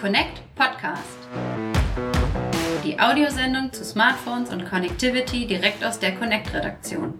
Connect Podcast. Die Audiosendung zu Smartphones und Connectivity direkt aus der Connect-Redaktion.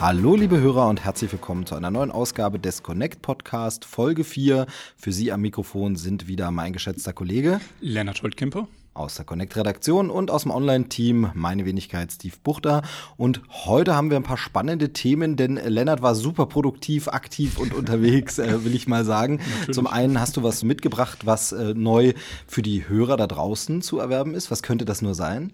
Hallo liebe Hörer und herzlich willkommen zu einer neuen Ausgabe des Connect Podcast Folge 4. Für Sie am Mikrofon sind wieder mein geschätzter Kollege Lennart Holtkemper aus der Connect-Redaktion und aus dem Online-Team, meine Wenigkeit Steve Buchter. Und heute haben wir ein paar spannende Themen, denn Lennart war super produktiv, aktiv und unterwegs, äh, will ich mal sagen. Natürlich. Zum einen hast du was mitgebracht, was äh, neu für die Hörer da draußen zu erwerben ist. Was könnte das nur sein?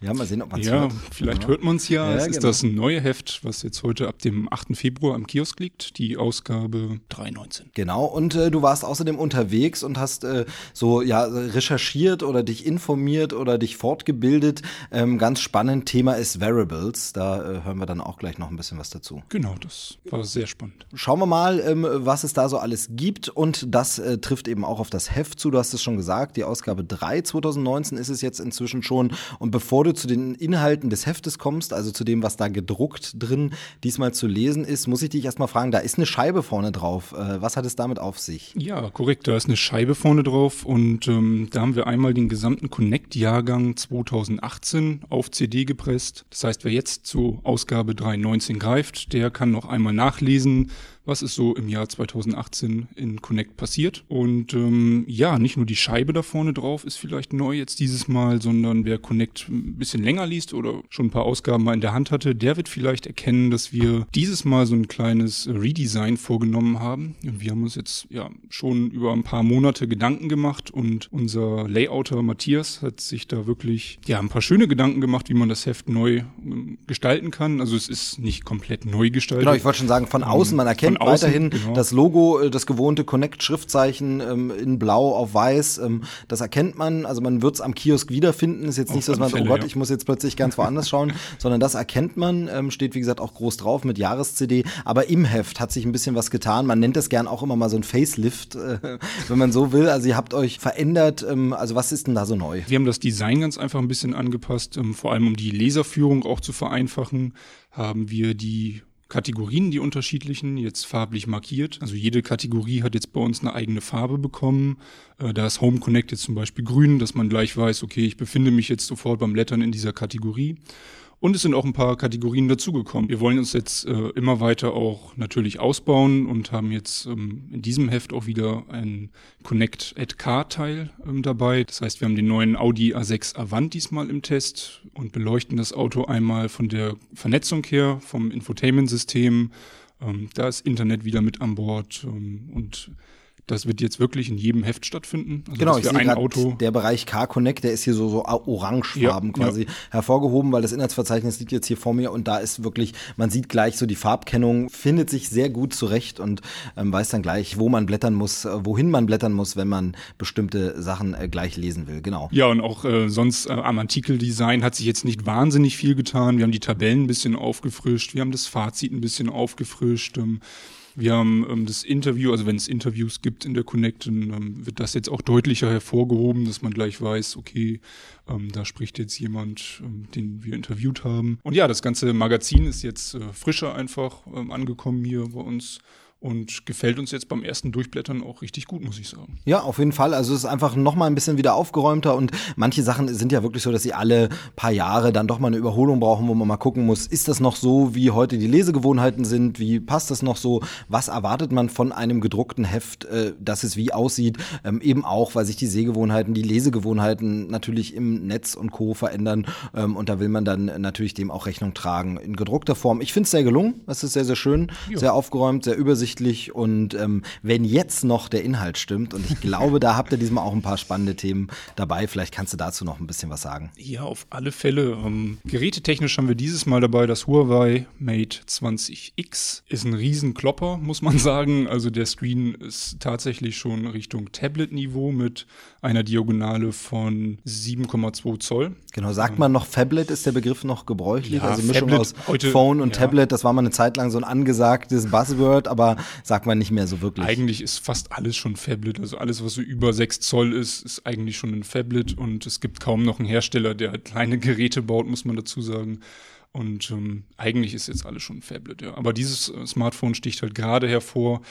Ja, mal sehen, ob man es ja, hört. Vielleicht ja. hört man es ja. ja. Es genau. ist das neue Heft, was jetzt heute ab dem 8. Februar am Kiosk liegt, die Ausgabe 319. Genau, und äh, du warst außerdem unterwegs und hast äh, so ja recherchiert oder dich informiert oder dich fortgebildet. Ähm, ganz spannend, Thema ist Variables. Da äh, hören wir dann auch gleich noch ein bisschen was dazu. Genau, das war sehr spannend. Schauen wir mal, ähm, was es da so alles gibt und das äh, trifft eben auch auf das Heft zu. Du hast es schon gesagt, die Ausgabe 3 2019 ist es jetzt inzwischen schon und bevor du zu den Inhalten des Heftes kommst, also zu dem, was da gedruckt drin diesmal zu lesen ist, muss ich dich erstmal fragen, da ist eine Scheibe vorne drauf. Äh, was hat es damit auf sich? Ja, korrekt, da ist eine Scheibe vorne drauf und ähm, da haben wir einmal den gesamten Connect-Jahrgang 2018 auf CD gepresst. Das heißt, wer jetzt zu Ausgabe 3.19 greift, der kann noch einmal nachlesen, was ist so im Jahr 2018 in Connect passiert. Und ähm, ja, nicht nur die Scheibe da vorne drauf ist vielleicht neu jetzt dieses Mal, sondern wer Connect ein bisschen länger liest oder schon ein paar Ausgaben mal in der Hand hatte, der wird vielleicht erkennen, dass wir dieses Mal so ein kleines Redesign vorgenommen haben. Wir haben uns jetzt ja schon über ein paar Monate Gedanken gemacht und unser Layouter Matthias hat sich da wirklich ja ein paar schöne Gedanken gemacht, wie man das Heft neu ähm, gestalten kann. Also es ist nicht komplett neu gestaltet. Genau, ich wollte schon sagen, von außen, man erkennt außen, weiterhin genau. das Logo, äh, das gewohnte Connect-Schriftzeichen ähm, in blau auf weiß. Ähm, das erkennt man, also man wird es am Kiosk wiederfinden. Ist jetzt nicht so, dass man, Fälle, oh Gott, ja. ich muss jetzt plötzlich ganz woanders schauen, sondern das erkennt man, ähm, steht wie gesagt auch groß drauf mit Jahres-CD. Aber im Heft hat sich ein bisschen was getan. Man nennt das gern auch immer mal so ein Facelift, äh, wenn man so will. Also ihr habt euch verändert. Ähm, also was ist denn da so neu? Wir haben das Design ganz einfach ein bisschen angepasst, ähm, vor allem um die Leserführung auch zu vereinfachen haben wir die Kategorien, die unterschiedlichen, jetzt farblich markiert. Also jede Kategorie hat jetzt bei uns eine eigene Farbe bekommen. Äh, da ist Home Connect jetzt zum Beispiel grün, dass man gleich weiß, okay, ich befinde mich jetzt sofort beim Lettern in dieser Kategorie. Und es sind auch ein paar Kategorien dazugekommen. Wir wollen uns jetzt äh, immer weiter auch natürlich ausbauen und haben jetzt ähm, in diesem Heft auch wieder ein Connect at Car Teil ähm, dabei. Das heißt, wir haben den neuen Audi A6 Avant diesmal im Test und beleuchten das Auto einmal von der Vernetzung her, vom Infotainment-System. Ähm, da ist Internet wieder mit an Bord ähm, und das wird jetzt wirklich in jedem Heft stattfinden. Also genau, ich sehe ein Auto. Der Bereich Car Connect, der ist hier so, so orangefarben ja, quasi ja. hervorgehoben, weil das Inhaltsverzeichnis liegt jetzt hier vor mir und da ist wirklich, man sieht gleich so die Farbkennung, findet sich sehr gut zurecht und ähm, weiß dann gleich, wo man blättern muss, äh, wohin man blättern muss, wenn man bestimmte Sachen äh, gleich lesen will. Genau. Ja, und auch äh, sonst äh, am Artikeldesign hat sich jetzt nicht wahnsinnig viel getan. Wir haben die Tabellen ein bisschen aufgefrischt, wir haben das Fazit ein bisschen aufgefrischt. Ähm, wir haben ähm, das Interview, also wenn es Interviews gibt in der Connect, dann ähm, wird das jetzt auch deutlicher hervorgehoben, dass man gleich weiß, okay, ähm, da spricht jetzt jemand, ähm, den wir interviewt haben. Und ja, das ganze Magazin ist jetzt äh, frischer einfach ähm, angekommen hier bei uns und gefällt uns jetzt beim ersten Durchblättern auch richtig gut, muss ich sagen. Ja, auf jeden Fall. Also es ist einfach noch mal ein bisschen wieder aufgeräumter und manche Sachen sind ja wirklich so, dass sie alle paar Jahre dann doch mal eine Überholung brauchen, wo man mal gucken muss, ist das noch so, wie heute die Lesegewohnheiten sind, wie passt das noch so, was erwartet man von einem gedruckten Heft, äh, dass es wie aussieht, ähm, eben auch, weil sich die Sehgewohnheiten, die Lesegewohnheiten natürlich im Netz und Co. verändern ähm, und da will man dann natürlich dem auch Rechnung tragen in gedruckter Form. Ich finde es sehr gelungen, es ist sehr, sehr schön, jo. sehr aufgeräumt, sehr übersichtlich übersichtlich und ähm, wenn jetzt noch der Inhalt stimmt und ich glaube, da habt ihr diesmal auch ein paar spannende Themen dabei. Vielleicht kannst du dazu noch ein bisschen was sagen. Ja, auf alle Fälle. Ähm, gerätetechnisch haben wir dieses Mal dabei das Huawei Mate 20X. Ist ein Riesenklopper, muss man sagen. Also der Screen ist tatsächlich schon Richtung Tablet-Niveau mit einer Diagonale von 7,2 Zoll. Genau, sagt man noch Fablet, ist der Begriff noch gebräuchlich? Ja, also Mischung Fablet, aus heute, Phone und ja. Tablet, das war mal eine Zeit lang so ein angesagtes Buzzword, aber sagt man nicht mehr so wirklich? Eigentlich ist fast alles schon Fablet. Also alles, was so über 6 Zoll ist, ist eigentlich schon ein Fablet und es gibt kaum noch einen Hersteller, der halt kleine Geräte baut, muss man dazu sagen. Und ähm, eigentlich ist jetzt alles schon Fablet, ja. Aber dieses äh, Smartphone sticht halt gerade hervor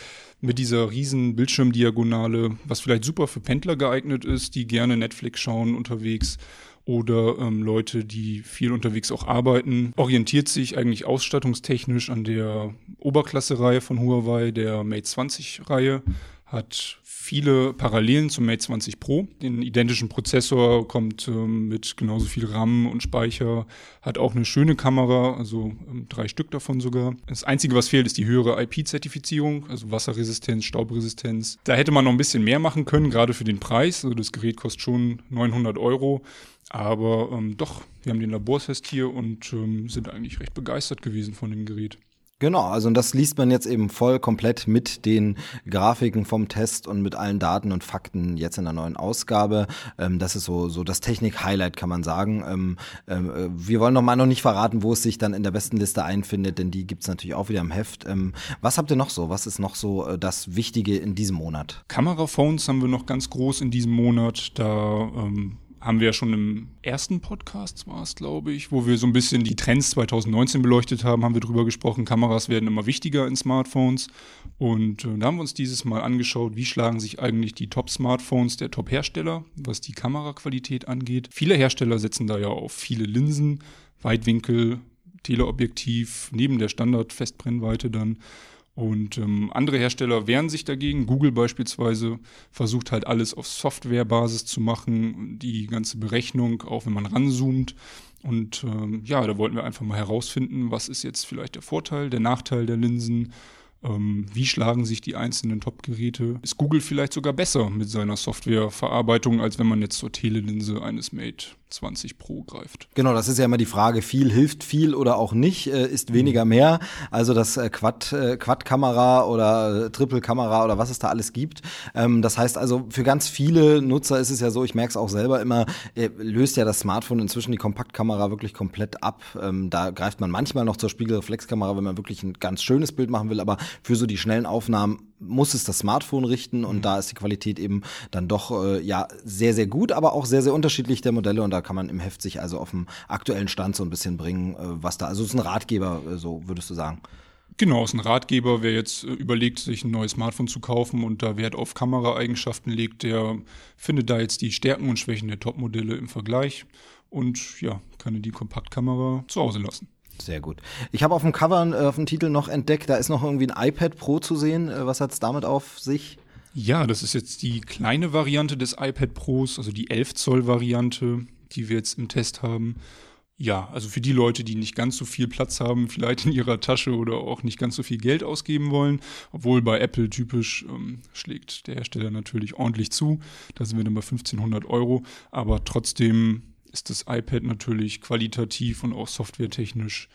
mit dieser riesen Bildschirmdiagonale, was vielleicht super für Pendler geeignet ist, die gerne Netflix schauen unterwegs oder ähm, Leute, die viel unterwegs auch arbeiten, orientiert sich eigentlich ausstattungstechnisch an der Oberklasse-Reihe von Huawei, der Mate 20-Reihe hat viele Parallelen zum Mate 20 Pro. Den identischen Prozessor kommt ähm, mit genauso viel RAM und Speicher, hat auch eine schöne Kamera, also ähm, drei Stück davon sogar. Das Einzige, was fehlt, ist die höhere IP-Zertifizierung, also Wasserresistenz, Staubresistenz. Da hätte man noch ein bisschen mehr machen können, gerade für den Preis. Also das Gerät kostet schon 900 Euro. Aber ähm, doch, wir haben den Labortest hier und ähm, sind eigentlich recht begeistert gewesen von dem Gerät. Genau, also und das liest man jetzt eben voll komplett mit den Grafiken vom Test und mit allen Daten und Fakten jetzt in der neuen Ausgabe. Ähm, das ist so, so das Technik-Highlight, kann man sagen. Ähm, äh, wir wollen noch mal noch nicht verraten, wo es sich dann in der besten Liste einfindet, denn die gibt's natürlich auch wieder im Heft. Ähm, was habt ihr noch so? Was ist noch so äh, das Wichtige in diesem Monat? Kameraphones haben wir noch ganz groß in diesem Monat. Da ähm, haben wir ja schon im ersten Podcast, war es, glaube ich, wo wir so ein bisschen die Trends 2019 beleuchtet haben, haben wir drüber gesprochen, Kameras werden immer wichtiger in Smartphones. Und äh, da haben wir uns dieses Mal angeschaut, wie schlagen sich eigentlich die Top-Smartphones der Top-Hersteller, was die Kameraqualität angeht. Viele Hersteller setzen da ja auf viele Linsen, Weitwinkel, Teleobjektiv, neben der Standard-Festbrennweite dann. Und ähm, andere Hersteller wehren sich dagegen. Google beispielsweise versucht halt alles auf Softwarebasis zu machen, die ganze Berechnung, auch wenn man ranzoomt. Und ähm, ja, da wollten wir einfach mal herausfinden, was ist jetzt vielleicht der Vorteil, der Nachteil der Linsen, ähm, wie schlagen sich die einzelnen Top-Geräte. Ist Google vielleicht sogar besser mit seiner Softwareverarbeitung, als wenn man jetzt zur Telelinse eines Mate 20 Pro greift. Genau, das ist ja immer die Frage, viel hilft viel oder auch nicht, äh, ist weniger mhm. mehr. Also das äh, Quad, äh, Quad-Kamera oder Triple-Kamera oder was es da alles gibt. Ähm, das heißt also, für ganz viele Nutzer ist es ja so, ich merke es auch selber immer, löst ja das Smartphone inzwischen die Kompaktkamera wirklich komplett ab. Ähm, da greift man manchmal noch zur Spiegelreflexkamera, wenn man wirklich ein ganz schönes Bild machen will, aber für so die schnellen Aufnahmen muss es das Smartphone richten und mhm. da ist die Qualität eben dann doch äh, ja sehr sehr gut, aber auch sehr sehr unterschiedlich der Modelle und da kann man im Heft sich also auf dem aktuellen Stand so ein bisschen bringen, äh, was da also es ist ein Ratgeber, äh, so würdest du sagen. Genau, es ist ein Ratgeber, wer jetzt äh, überlegt, sich ein neues Smartphone zu kaufen und da Wert auf Kameraeigenschaften legt, der findet da jetzt die Stärken und Schwächen der Topmodelle im Vergleich und ja, kann die Kompaktkamera zu Hause lassen. Sehr gut. Ich habe auf dem Cover, äh, auf dem Titel noch entdeckt, da ist noch irgendwie ein iPad Pro zu sehen. Äh, was hat es damit auf sich? Ja, das ist jetzt die kleine Variante des iPad Pros, also die 11 Zoll Variante, die wir jetzt im Test haben. Ja, also für die Leute, die nicht ganz so viel Platz haben, vielleicht in ihrer Tasche oder auch nicht ganz so viel Geld ausgeben wollen, obwohl bei Apple typisch ähm, schlägt der Hersteller natürlich ordentlich zu. Da sind wir dann bei 1500 Euro, aber trotzdem ist das iPad natürlich qualitativ und auch softwaretechnisch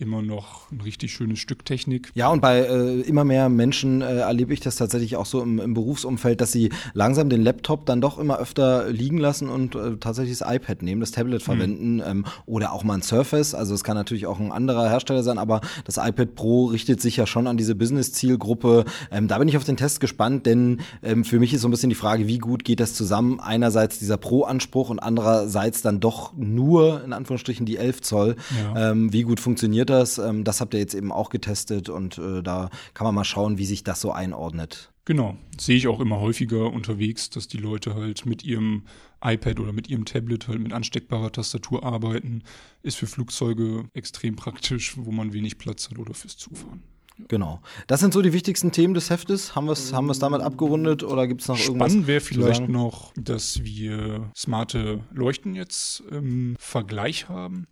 immer noch ein richtig schönes Stück Technik. Ja, und bei äh, immer mehr Menschen äh, erlebe ich das tatsächlich auch so im, im, Berufsumfeld, dass sie langsam den Laptop dann doch immer öfter liegen lassen und äh, tatsächlich das iPad nehmen, das Tablet mhm. verwenden mhm. ähm, oder auch mal ein Surface. Also es kann natürlich auch ein anderer Hersteller sein, aber das iPad Pro richtet sich ja schon an diese Business-Zielgruppe. Ähm, da bin ich auf den Test gespannt, denn ähm, für mich ist so ein bisschen die Frage, wie gut geht das zusammen? Einerseits dieser Pro-Anspruch und andererseits dann doch nur in Anführungsstrichen die 11 Zoll. Ja. Ähm, wie gut funktioniert das? Ähm, das habt ihr jetzt eben auch getestet und äh, da kann man mal schauen, wie sich das so einordnet. Genau, sehe ich auch immer häufiger unterwegs, dass die Leute halt mit ihrem iPad oder mit ihrem Tablet halt mit ansteckbarer Tastatur arbeiten. Ist für Flugzeuge extrem praktisch, wo man wenig Platz hat oder fürs Zufahren. Genau. Das sind so die wichtigsten Themen des Heftes. Haben wir es haben damit abgerundet oder gibt es noch Spannend irgendwas? Spannend wäre vielleicht noch, dass wir smarte Leuchten jetzt im Vergleich haben.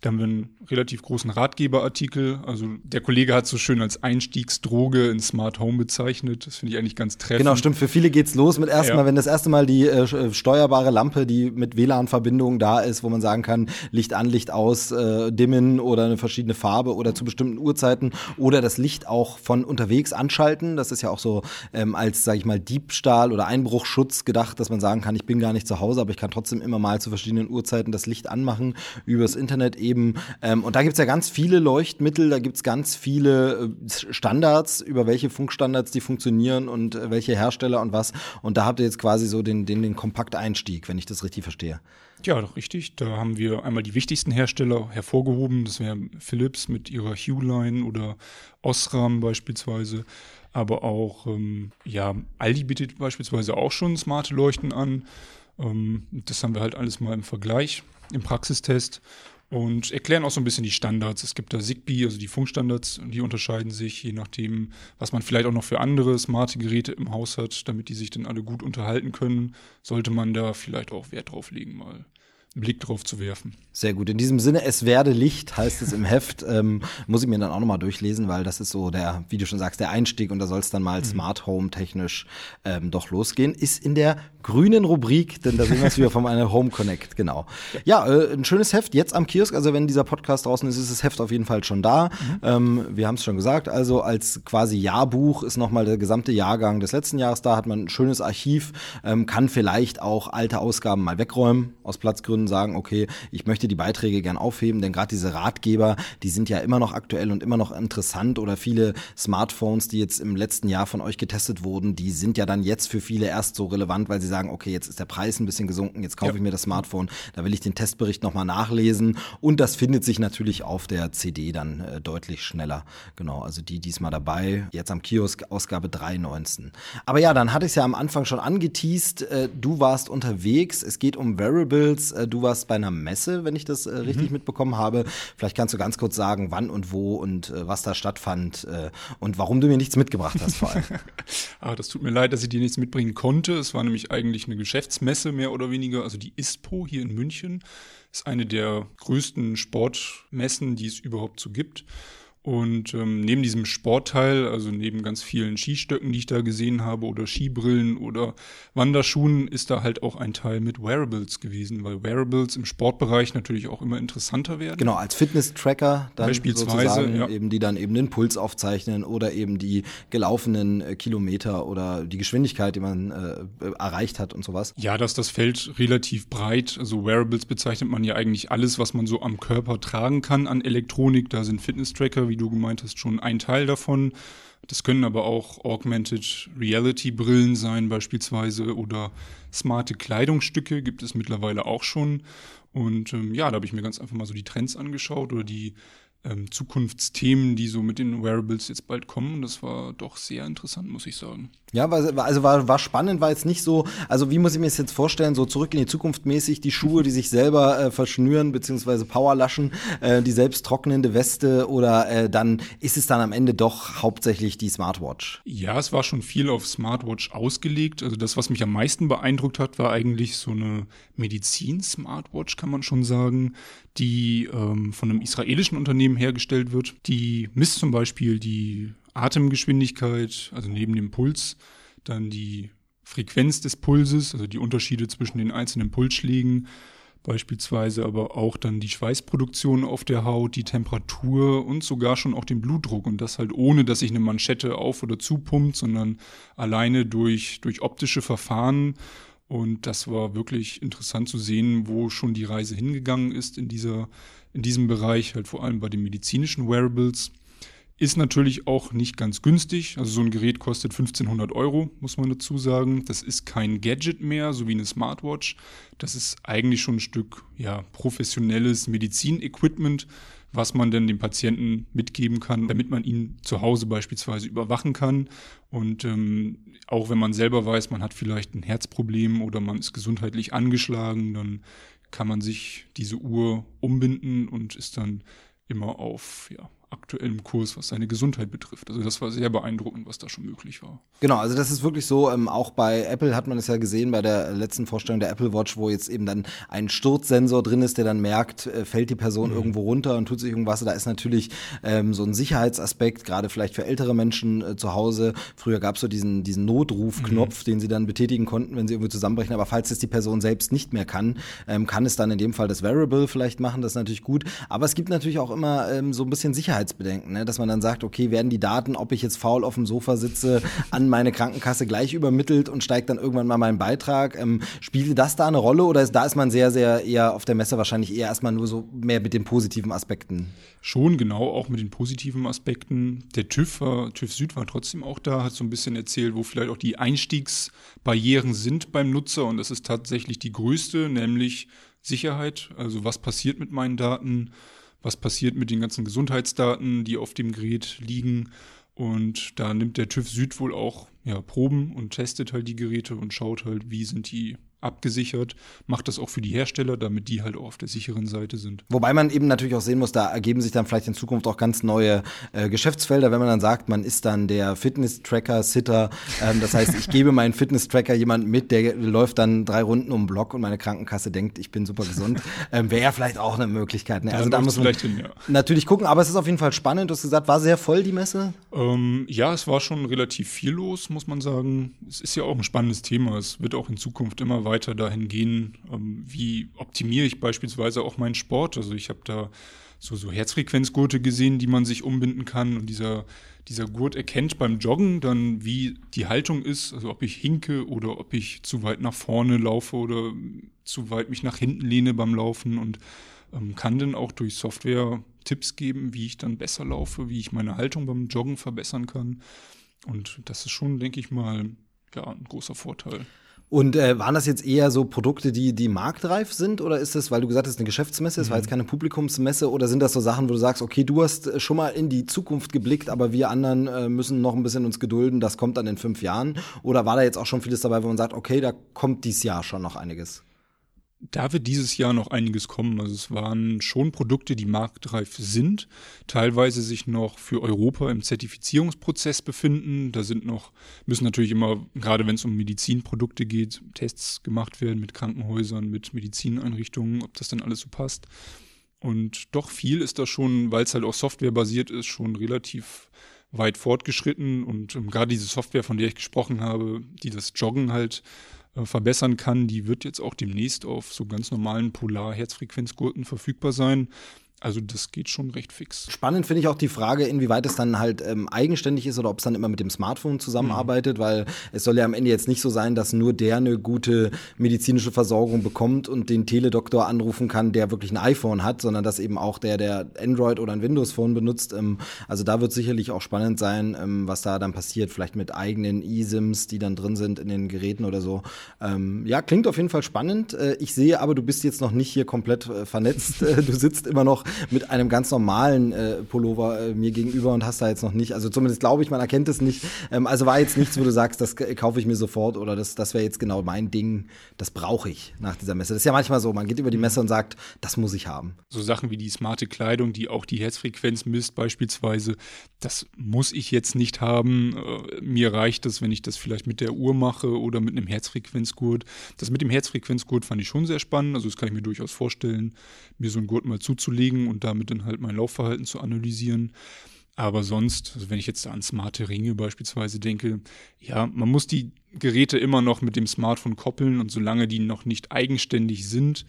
Da haben wir einen relativ großen Ratgeberartikel. Also der Kollege hat so schön als Einstiegsdroge in Smart Home bezeichnet. Das finde ich eigentlich ganz treffend. Genau, stimmt. Für viele geht's los mit erstmal, ja. wenn das erste Mal die äh, äh steuerbare Lampe, die mit WLAN-Verbindung da ist, wo man sagen kann, Licht an, Licht aus, äh, dimmen oder eine verschiedene Farbe oder zu bestimmten Uhrzeiten oder das Licht auch von unterwegs anschalten. Das ist ja auch so ähm, als, sage ich mal, Diebstahl oder Einbruchschutz gedacht, dass man sagen kann, ich bin gar nicht zu Hause, aber ich kann trotzdem immer mal zu verschiedenen Uhrzeiten das Licht anmachen übers Internet eben, ähm, und da gibt's ja ganz viele Leuchtmittel, da gibt's ganz viele äh, Standards, über welche Funkstandards die funktionieren und äh, welche Hersteller und was. Und da habt ihr jetzt quasi so den, den, den Kompakteinstieg, wenn ich das richtig verstehe. Ja, doch richtig. Da haben wir einmal die wichtigsten Hersteller hervorgehoben. Das wäre Philips mit ihrer Hue-Line oder Osram beispielsweise. Aber auch, ähm, ja, Aldi bietet beispielsweise auch schon smarte Leuchten an. Ähm, das haben wir halt alles mal im Vergleich, im Praxistest und erklären auch so ein bisschen die Standards. Es gibt da Zigbee, also die Funkstandards, die unterscheiden sich je nachdem, was man vielleicht auch noch für andere smarte Geräte im Haus hat, damit die sich dann alle gut unterhalten können, sollte man da vielleicht auch Wert drauf legen, mal Blick drauf zu werfen. Sehr gut. In diesem Sinne, es werde Licht, heißt es im Heft. Ähm, muss ich mir dann auch nochmal durchlesen, weil das ist so der, wie du schon sagst, der Einstieg und da soll es dann mal mhm. Smart Home technisch ähm, doch losgehen. Ist in der grünen Rubrik, denn da sehen wir es wieder von einer Home Connect, genau. Ja, äh, ein schönes Heft jetzt am Kiosk. Also wenn dieser Podcast draußen ist, ist das Heft auf jeden Fall schon da. Mhm. Ähm, wir haben es schon gesagt, also als quasi Jahrbuch ist nochmal der gesamte Jahrgang des letzten Jahres da, hat man ein schönes Archiv, ähm, kann vielleicht auch alte Ausgaben mal wegräumen aus Platzgründen Gründen sagen, okay, ich möchte die Beiträge gern aufheben, denn gerade diese Ratgeber, die sind ja immer noch aktuell und immer noch interessant oder viele Smartphones, die jetzt im letzten Jahr von euch getestet wurden, die sind ja dann jetzt für viele erst so relevant, weil sie sagen, okay, jetzt ist der Preis ein bisschen gesunken, jetzt kaufe ja. ich mir das Smartphone, da will ich den Testbericht nochmal nachlesen und das findet sich natürlich auf der CD dann äh, deutlich schneller. Genau, also die diesmal dabei, jetzt am Kiosk, Ausgabe 3.19. Aber ja, dann hatte ich es ja am Anfang schon angeteased, äh, du warst unterwegs, es geht um Wearables, äh, du warst bei einer Messe, wenn ich das äh, richtig mhm. mitbekommen habe. Vielleicht kannst du ganz kurz sagen, wann und wo und äh, was da stattfand äh, und warum du mir nichts mitgebracht hast vor allem. ah, das tut mir leid, dass ich dir nichts mitbringen konnte. Es war nämlich eigentlich eine Geschäftsmesse mehr oder weniger, also die ISPO hier in München ist eine der größten Sportmessen, die es überhaupt so gibt. Und ähm, neben diesem Sportteil, also neben ganz vielen Skistöcken, die ich da gesehen habe, oder Skibrillen oder Wanderschuhen, ist da halt auch ein Teil mit Wearables gewesen, weil Wearables im Sportbereich natürlich auch immer interessanter werden. Genau, als Fitness-Tracker dann Beispielsweise, ja. eben, die dann eben den Puls aufzeichnen oder eben die gelaufenen äh, Kilometer oder die Geschwindigkeit, die man äh, erreicht hat und sowas. Ja, dass das Feld relativ breit. Also Wearables bezeichnet man ja eigentlich alles, was man so am Körper tragen kann an Elektronik. Da sind Fitness-Tracker wie du gemeint hast, schon ein Teil davon. Das können aber auch Augmented Reality Brillen sein beispielsweise oder smarte Kleidungsstücke gibt es mittlerweile auch schon. Und ähm, ja, da habe ich mir ganz einfach mal so die Trends angeschaut oder die ähm, Zukunftsthemen, die so mit den Wearables jetzt bald kommen. Das war doch sehr interessant, muss ich sagen. Ja, war, also war, war spannend, war jetzt nicht so, also wie muss ich mir das jetzt vorstellen, so zurück in die Zukunft mäßig, die Schuhe, die sich selber äh, verschnüren, beziehungsweise Powerlaschen, äh, die selbst trocknende Weste oder äh, dann ist es dann am Ende doch hauptsächlich die Smartwatch? Ja, es war schon viel auf Smartwatch ausgelegt. Also das, was mich am meisten beeindruckt hat, war eigentlich so eine Medizin-Smartwatch, kann man schon sagen, die ähm, von einem israelischen Unternehmen hergestellt wird. Die misst zum Beispiel die Atemgeschwindigkeit, also neben dem Puls, dann die Frequenz des Pulses, also die Unterschiede zwischen den einzelnen Pulsschlägen, beispielsweise aber auch dann die Schweißproduktion auf der Haut, die Temperatur und sogar schon auch den Blutdruck und das halt ohne, dass sich eine Manschette auf oder zupumpt, sondern alleine durch, durch optische Verfahren. Und das war wirklich interessant zu sehen, wo schon die Reise hingegangen ist in dieser, in diesem Bereich, halt vor allem bei den medizinischen Wearables. Ist natürlich auch nicht ganz günstig. Also so ein Gerät kostet 1500 Euro, muss man dazu sagen. Das ist kein Gadget mehr, so wie eine Smartwatch. Das ist eigentlich schon ein Stück ja, professionelles Medizinequipment, was man denn dem Patienten mitgeben kann, damit man ihn zu Hause beispielsweise überwachen kann. Und ähm, auch wenn man selber weiß, man hat vielleicht ein Herzproblem oder man ist gesundheitlich angeschlagen, dann kann man sich diese Uhr umbinden und ist dann immer auf ja, aktuellem Kurs, was seine Gesundheit betrifft. Also das war sehr beeindruckend, was da schon möglich war. Genau, also das ist wirklich so, ähm, auch bei Apple hat man es ja gesehen, bei der letzten Vorstellung der Apple Watch, wo jetzt eben dann ein Sturzsensor drin ist, der dann merkt, äh, fällt die Person mhm. irgendwo runter und tut sich irgendwas. Da ist natürlich ähm, so ein Sicherheitsaspekt, gerade vielleicht für ältere Menschen äh, zu Hause. Früher gab es so diesen, diesen Notrufknopf, mhm. den sie dann betätigen konnten, wenn sie irgendwie zusammenbrechen. Aber falls es die Person selbst nicht mehr kann, ähm, kann es dann in dem Fall das Wearable vielleicht machen. Das ist natürlich gut. Aber es gibt natürlich auch immer ähm, so ein bisschen Sicherheit Sicherheitsbedenken, ne? dass man dann sagt, okay, werden die Daten, ob ich jetzt faul auf dem Sofa sitze, an meine Krankenkasse gleich übermittelt und steigt dann irgendwann mal mein Beitrag. Ähm, spielte das da eine Rolle oder ist, da ist man sehr, sehr eher auf der Messe wahrscheinlich eher erstmal nur so mehr mit den positiven Aspekten? Schon, genau, auch mit den positiven Aspekten. Der TÜV, war, TÜV Süd war trotzdem auch da, hat so ein bisschen erzählt, wo vielleicht auch die Einstiegsbarrieren sind beim Nutzer und das ist tatsächlich die größte, nämlich Sicherheit. Also was passiert mit meinen Daten? Was passiert mit den ganzen Gesundheitsdaten, die auf dem Gerät liegen? Und da nimmt der TÜV Süd wohl auch ja, Proben und testet halt die Geräte und schaut halt, wie sind die abgesichert, macht das auch für die Hersteller, damit die halt auch auf der sicheren Seite sind. Wobei man eben natürlich auch sehen muss, da ergeben sich dann vielleicht in Zukunft auch ganz neue äh, Geschäftsfelder, wenn man dann sagt, man ist dann der Fitness-Tracker, Sitter. Ähm, das heißt, ich gebe meinen Fitness-Tracker jemand mit, der läuft dann drei Runden um den Block und meine Krankenkasse denkt, ich bin super gesund. Ähm, Wäre ja vielleicht auch eine Möglichkeit. Ne? Also da, da muss man hin, ja. natürlich gucken, aber es ist auf jeden Fall spannend. Du hast gesagt, war sehr voll die Messe? Ähm, ja, es war schon relativ viel los, muss man sagen. Es ist ja auch ein spannendes Thema. Es wird auch in Zukunft immer weiter dahin gehen, ähm, wie optimiere ich beispielsweise auch meinen Sport. Also ich habe da so, so Herzfrequenzgurte gesehen, die man sich umbinden kann und dieser, dieser Gurt erkennt beim Joggen dann, wie die Haltung ist, also ob ich hinke oder ob ich zu weit nach vorne laufe oder zu weit mich nach hinten lehne beim Laufen und ähm, kann dann auch durch Software Tipps geben, wie ich dann besser laufe, wie ich meine Haltung beim Joggen verbessern kann. Und das ist schon, denke ich mal, ja, ein großer Vorteil. Und äh, waren das jetzt eher so Produkte, die, die marktreif sind? Oder ist das, weil du gesagt hast, eine Geschäftsmesse, es mhm. war jetzt keine Publikumsmesse? Oder sind das so Sachen, wo du sagst, okay, du hast äh, schon mal in die Zukunft geblickt, aber wir anderen äh, müssen noch ein bisschen uns gedulden, das kommt dann in fünf Jahren? Oder war da jetzt auch schon vieles dabei, wo man sagt, okay, da kommt dieses Jahr schon noch einiges? Da wird dieses Jahr noch einiges kommen. Also es waren schon Produkte, die marktreif sind, teilweise sich noch für Europa im Zertifizierungsprozess befinden. Da sind noch, müssen natürlich immer, gerade wenn es um Medizinprodukte geht, Tests gemacht werden mit Krankenhäusern, mit Medizineinrichtungen, ob das dann alles so passt. Und doch viel ist da schon, weil es halt auch softwarebasiert ist, schon relativ weit fortgeschritten. Und ähm, gerade diese Software, von der ich gesprochen habe, die das Joggen halt äh, verbessern kann, die wird jetzt auch demnächst auf so ganz normalen Polar-Herzfrequenzgurten verfügbar sein. Also das geht schon recht fix. Spannend finde ich auch die Frage, inwieweit es dann halt ähm, eigenständig ist oder ob es dann immer mit dem Smartphone zusammenarbeitet, mhm. weil es soll ja am Ende jetzt nicht so sein, dass nur der eine gute medizinische Versorgung bekommt und den Teledoktor anrufen kann, der wirklich ein iPhone hat, sondern dass eben auch der, der Android oder ein Windows-Phone benutzt. Ähm, also da wird sicherlich auch spannend sein, ähm, was da dann passiert, vielleicht mit eigenen eSIMs, die dann drin sind in den Geräten oder so. Ähm, ja, klingt auf jeden Fall spannend. Äh, ich sehe aber, du bist jetzt noch nicht hier komplett äh, vernetzt. Äh, du sitzt immer noch mit einem ganz normalen äh, Pullover äh, mir gegenüber und hast da jetzt noch nicht, also zumindest glaube ich, man erkennt es nicht. Ähm, also war jetzt nichts, wo du sagst, das kaufe ich mir sofort oder das, das wäre jetzt genau mein Ding, das brauche ich nach dieser Messe. Das ist ja manchmal so, man geht über die Messe und sagt, das muss ich haben. So Sachen wie die smarte Kleidung, die auch die Herzfrequenz misst beispielsweise, das muss ich jetzt nicht haben. Äh, mir reicht es, wenn ich das vielleicht mit der Uhr mache oder mit einem Herzfrequenzgurt. Das mit dem Herzfrequenzgurt fand ich schon sehr spannend, also das kann ich mir durchaus vorstellen, mir so einen Gurt mal zuzulegen und damit dann halt mein Laufverhalten zu analysieren. Aber sonst, also wenn ich jetzt an smarte Ringe beispielsweise denke, ja, man muss die Geräte immer noch mit dem Smartphone koppeln und solange die noch nicht eigenständig sind,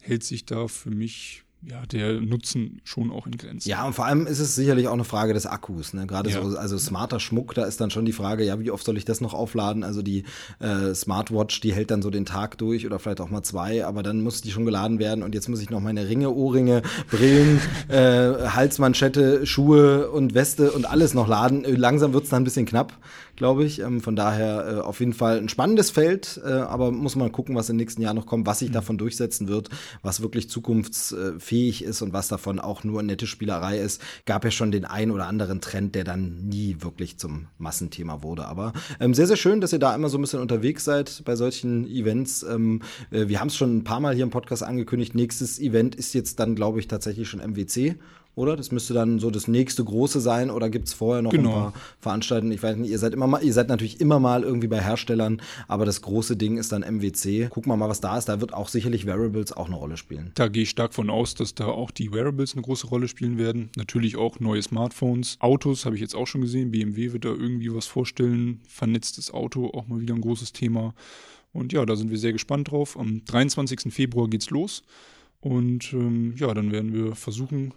hält sich da für mich ja, der Nutzen schon auch in Grenzen. Ja, und vor allem ist es sicherlich auch eine Frage des Akkus. Ne? Gerade ja. so, also smarter Schmuck, da ist dann schon die Frage, ja, wie oft soll ich das noch aufladen? Also die äh, Smartwatch, die hält dann so den Tag durch oder vielleicht auch mal zwei, aber dann muss die schon geladen werden und jetzt muss ich noch meine Ringe, Ohrringe, Brillen, äh, Halsmanschette, Schuhe und Weste und alles noch laden. Langsam wird's dann ein bisschen knapp glaube ich. Ähm, von daher äh, auf jeden Fall ein spannendes Feld, äh, aber muss man gucken, was im nächsten Jahr noch kommt, was sich mhm. davon durchsetzen wird, was wirklich zukunftsfähig ist und was davon auch nur nette Spielerei ist. Gab ja schon den ein oder anderen Trend, der dann nie wirklich zum Massenthema wurde. Aber ähm, sehr, sehr schön, dass ihr da immer so ein bisschen unterwegs seid bei solchen Events. Ähm, äh, wir haben es schon ein paar Mal hier im Podcast angekündigt. Nächstes Event ist jetzt dann, glaube ich, tatsächlich schon MWC oder? Das müsste dann so das nächste große sein oder gibt es vorher noch genau. ein paar Veranstaltungen? Ich weiß nicht, ihr seid immer mal, ihr seid natürlich immer mal irgendwie bei Herstellern, aber das große Ding ist dann MWC. Gucken wir mal, was da ist. Da wird auch sicherlich Wearables auch eine Rolle spielen. Da gehe ich stark von aus, dass da auch die Wearables eine große Rolle spielen werden. Natürlich auch neue Smartphones. Autos habe ich jetzt auch schon gesehen. BMW wird da irgendwie was vorstellen. Vernetztes Auto, auch mal wieder ein großes Thema. Und ja, da sind wir sehr gespannt drauf. Am 23. Februar geht's los. Und ähm, ja, dann werden wir versuchen,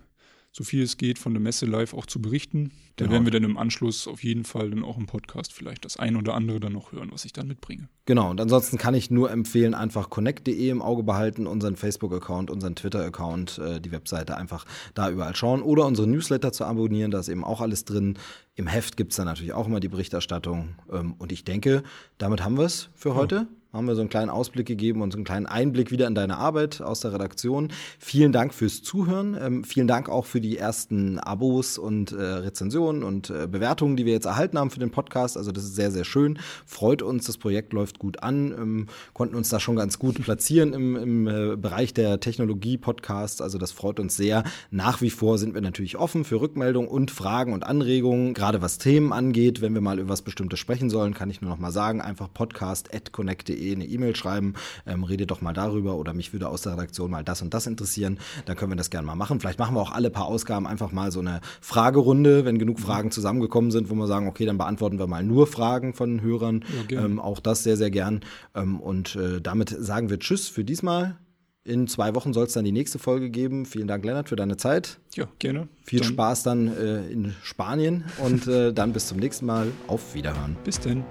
so viel es geht, von der Messe live auch zu berichten. Da Genau. werden wir dann im Anschluss auf jeden Fall dann auch im Podcast vielleicht das ein oder andere dann noch hören, was ich dann mitbringe. Genau, und ansonsten kann ich nur empfehlen, einfach connect.de im Auge behalten, unseren Facebook-Account, unseren Twitter-Account, äh, die Webseite einfach da überall schauen oder unsere Newsletter zu abonnieren, da ist eben auch alles drin. Im Heft gibt's dann natürlich auch immer die Berichterstattung. Ähm, und ich denke, damit haben wir es für heute. Haben wir so einen kleinen Ausblick gegeben und so einen kleinen Einblick wieder in deine Arbeit aus der Redaktion. Vielen Dank fürs Zuhören. Ähm, vielen Dank auch für die ersten Abos und äh, Rezensionen und äh, Bewertungen, die wir jetzt erhalten haben für den Podcast. Also das ist sehr, sehr schön. Freut uns, das Projekt läuft gut an. Ähm, konnten uns da schon ganz gut platzieren im, im äh, Bereich der Technologie-Podcasts. Also das freut uns sehr. Nach wie vor sind wir natürlich offen für Rückmeldungen und Fragen und Anregungen, gerade was Themen angeht. Wenn wir mal über was Bestimmtes sprechen sollen, kann ich nur noch mal sagen, einfach podcast.connect.de eine E-Mail schreiben, ähm, redet doch mal darüber oder mich würde aus der Redaktion mal das und das interessieren. Dann können wir das gerne mal machen. Vielleicht machen wir auch alle paar Ausgaben einfach mal so eine Fragerunde, wenn genug Fragen zusammengekommen sind, wo wir sagen, okay, dann beantworten wir mal nur Fragen von Hörern. Ja, ähm, auch das sehr, sehr gern. Ähm, und äh, damit sagen wir Tschüss für diesmal. In zwei Wochen soll es dann die nächste Folge geben. Vielen Dank, Lennart, für deine Zeit. Ja, gerne. Viel Dann Spaß dann äh, in Spanien und äh, dann bis zum nächsten Mal. Auf Wiederhören. Bis denn.